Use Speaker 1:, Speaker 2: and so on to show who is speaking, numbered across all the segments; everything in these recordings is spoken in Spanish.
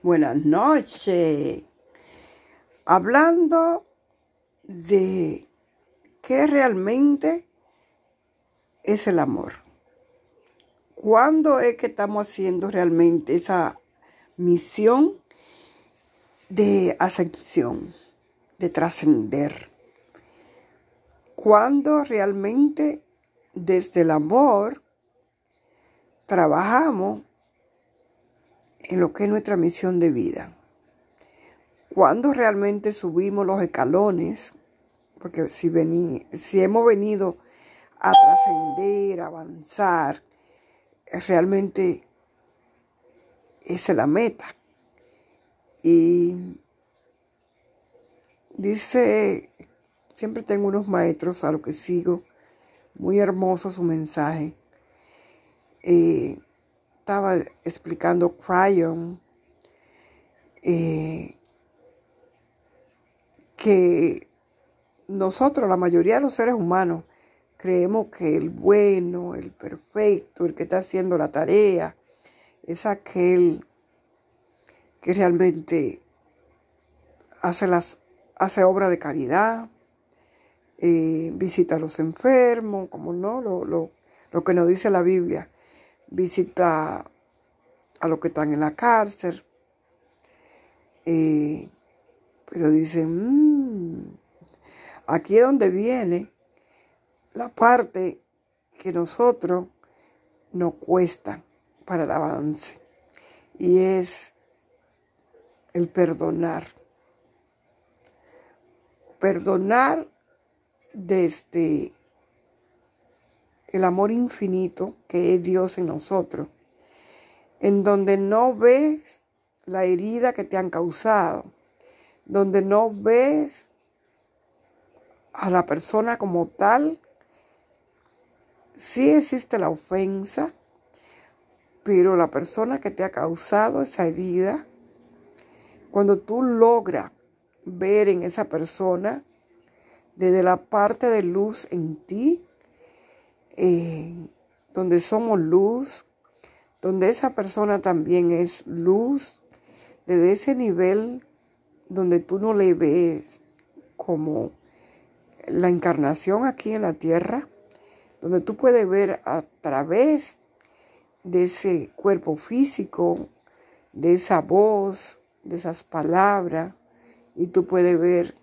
Speaker 1: Buenas noches. Hablando de qué realmente es el amor. ¿Cuándo es que estamos haciendo realmente esa misión de ascensión, de trascender? ¿Cuándo realmente desde el amor trabajamos en lo que es nuestra misión de vida. Cuando realmente subimos los escalones, porque si, hemos venido a trascender, a avanzar, realmente esa es la meta. Y dice, siempre tengo unos maestros a los que sigo, muy hermoso su mensaje. Eh, estaba explicando Cryon eh, que nosotros, la mayoría de los seres humanos, creemos que el bueno, el perfecto, el que está haciendo la tarea, es aquel que realmente hace, las, hace obra de caridad, eh, visita a los enfermos, como no, lo, lo, lo que nos dice la Biblia visita a los que están en la cárcel. Eh, pero dicen, mm, aquí es donde viene la parte que nosotros nos cuesta para el avance. Y es el perdonar. Perdonar desde el amor infinito que es Dios en nosotros, en donde no ves la herida que te han causado, donde no ves a la persona como tal, sí existe la ofensa, pero la persona que te ha causado esa herida, cuando tú logras ver en esa persona desde la parte de luz en ti, donde somos luz, donde esa persona también es luz, desde ese nivel donde tú no le ves como la encarnación aquí en la tierra, donde tú puedes ver a través de ese cuerpo físico, de esa voz, de esas palabras, y tú puedes ver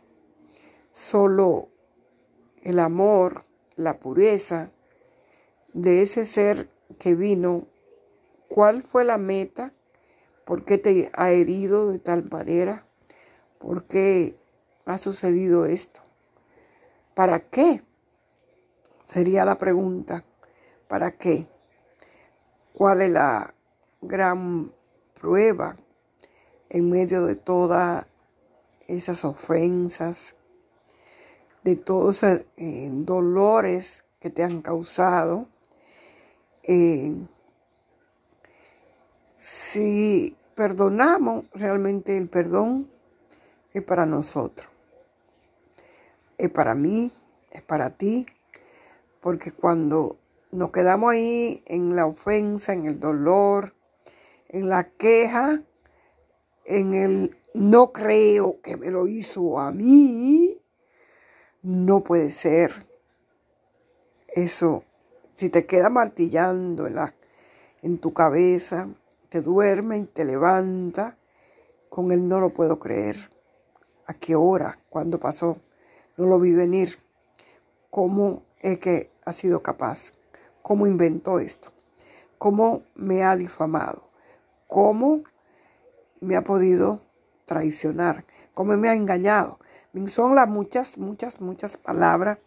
Speaker 1: solo el amor, la pureza, de ese ser que vino, cuál fue la meta, por qué te ha herido de tal manera, por qué ha sucedido esto, para qué, sería la pregunta, ¿para qué? ¿Cuál es la gran prueba en medio de todas esas ofensas, de todos esos eh, dolores que te han causado? Eh, si perdonamos, realmente el perdón es para nosotros. Es para mí, es para ti, porque cuando nos quedamos ahí en la ofensa, en el dolor, en la queja, en el no creo que me lo hizo a mí, no puede ser. Eso si te queda martillando en, la, en tu cabeza, te duerme y te levanta, con él no lo puedo creer. ¿A qué hora? ¿Cuándo pasó? No lo vi venir. ¿Cómo es que ha sido capaz? ¿Cómo inventó esto? ¿Cómo me ha difamado? ¿Cómo me ha podido traicionar? ¿Cómo me ha engañado? Son las muchas, muchas, muchas palabras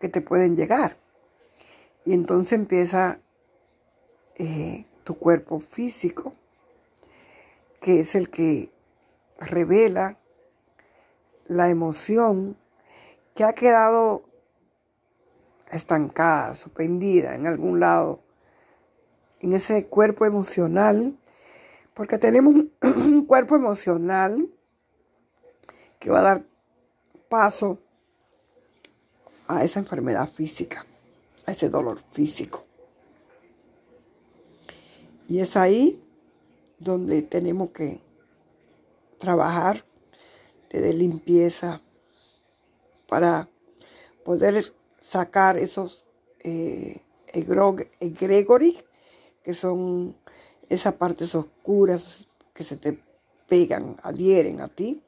Speaker 1: que te pueden llegar. Y entonces empieza eh, tu cuerpo físico, que es el que revela la emoción que ha quedado estancada, suspendida en algún lado, en ese cuerpo emocional, porque tenemos un cuerpo emocional que va a dar paso a esa enfermedad física a ese dolor físico. Y es ahí donde tenemos que trabajar de limpieza para poder sacar esos eh, que son esas partes oscuras que se te pegan, adhieren a ti,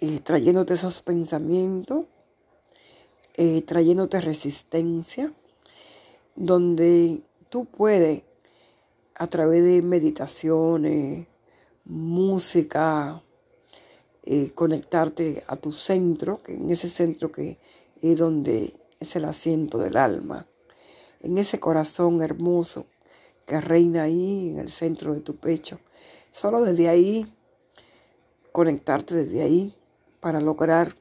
Speaker 1: eh, trayéndote esos pensamientos, eh, trayéndote resistencia, donde tú puedes, a través de meditaciones, música, eh, conectarte a tu centro, que en ese centro que es donde es el asiento del alma, en ese corazón hermoso que reina ahí en el centro de tu pecho. Solo desde ahí, conectarte desde ahí para lograr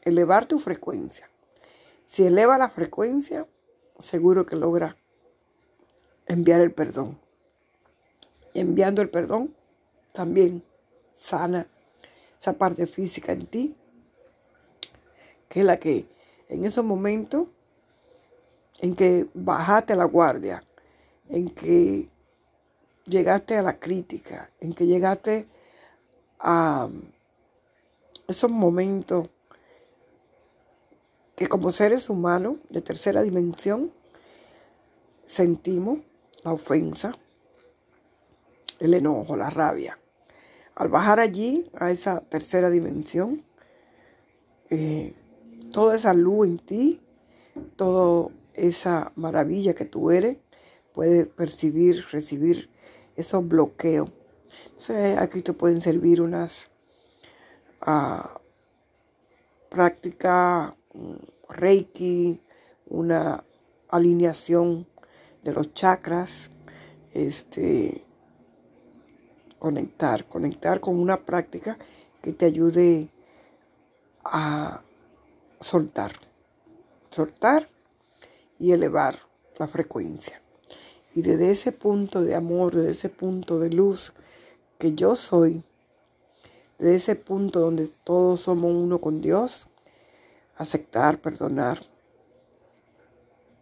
Speaker 1: elevar tu frecuencia. Si eleva la frecuencia, seguro que logra enviar el perdón. Y enviando el perdón, también sana esa parte física en ti, que es la que en esos momentos en que bajaste la guardia, en que llegaste a la crítica, en que llegaste a esos momentos que como seres humanos de tercera dimensión sentimos la ofensa, el enojo, la rabia. Al bajar allí, a esa tercera dimensión, eh, toda esa luz en ti, toda esa maravilla que tú eres, puede percibir, recibir esos bloqueos. aquí te pueden servir unas uh, prácticas, reiki, una alineación de los chakras, este, conectar, conectar con una práctica que te ayude a soltar, soltar y elevar la frecuencia. Y desde ese punto de amor, desde ese punto de luz que yo soy, desde ese punto donde todos somos uno con Dios, aceptar, perdonar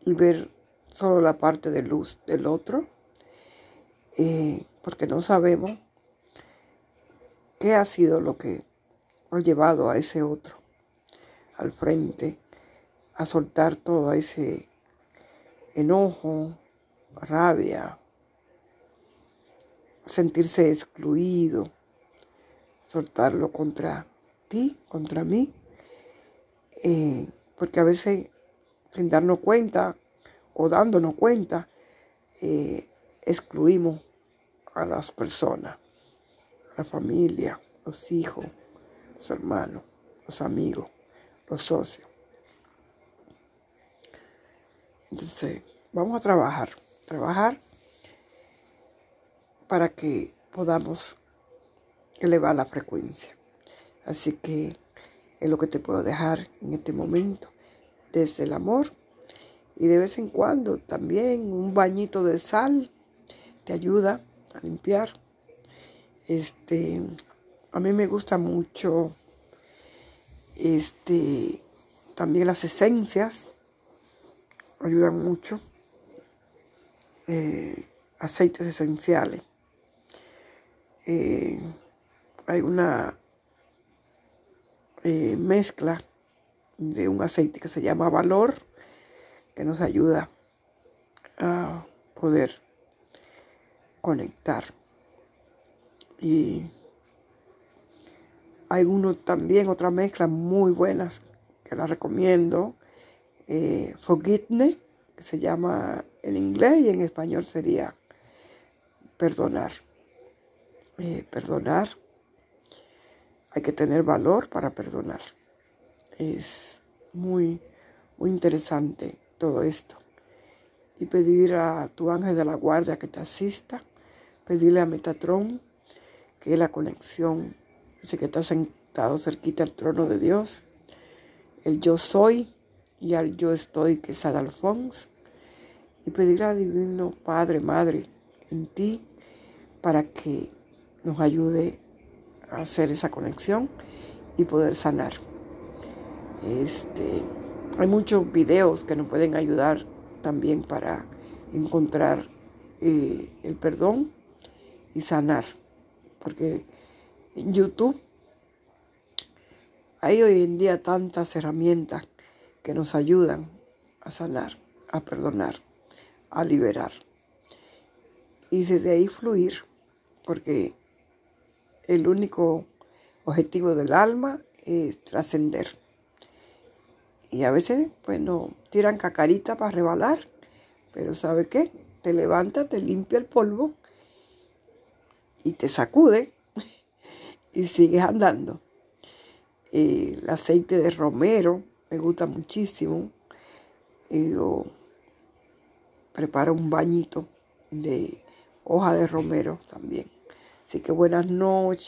Speaker 1: y ver solo la parte de luz del otro, eh, porque no sabemos ¿Qué ha sido lo que ha llevado a ese otro al frente a soltar todo ese enojo, rabia, sentirse excluido, soltarlo contra ti, contra mí? Eh, porque a veces sin darnos cuenta o dándonos cuenta, eh, excluimos a las personas la familia, los hijos, los hermanos, los amigos, los socios. Entonces, vamos a trabajar, trabajar para que podamos elevar la frecuencia. Así que es lo que te puedo dejar en este momento, desde el amor y de vez en cuando también un bañito de sal te ayuda a limpiar este, a mí me gusta mucho, este, también las esencias, ayudan mucho, eh, aceites esenciales. Eh, hay una eh, mezcla de un aceite que se llama Valor, que nos ayuda a poder conectar. Y hay uno también, otra mezcla muy buenas que la recomiendo. Eh, Forgiveness, que se llama en inglés y en español sería perdonar. Eh, perdonar. Hay que tener valor para perdonar. Es muy, muy interesante todo esto. Y pedir a tu ángel de la guardia que te asista. Pedirle a Metatron que la conexión, ese que está sentado cerquita al trono de Dios, el yo soy y al yo estoy, que es Adalfons, y pedir al Divino Padre, Madre, en ti, para que nos ayude hacer esa conexión y poder sanar. Este, hay muchos videos que nos pueden ayudar también para encontrar eh, el perdón y sanar porque en YouTube. Hay hoy en día tantas herramientas que nos ayudan a sanar, a perdonar, a liberar. Y desde ahí fluir, porque el único objetivo del alma es trascender. Y a veces, pues no, tiran cacarita para rebalar, pero ¿sabe qué? Te levanta, te limpia el polvo y te sacude y sigues andando. el aceite de romero me gusta muchísimo. Y preparo un bañito de hoja de romero también. Así que buenas noches.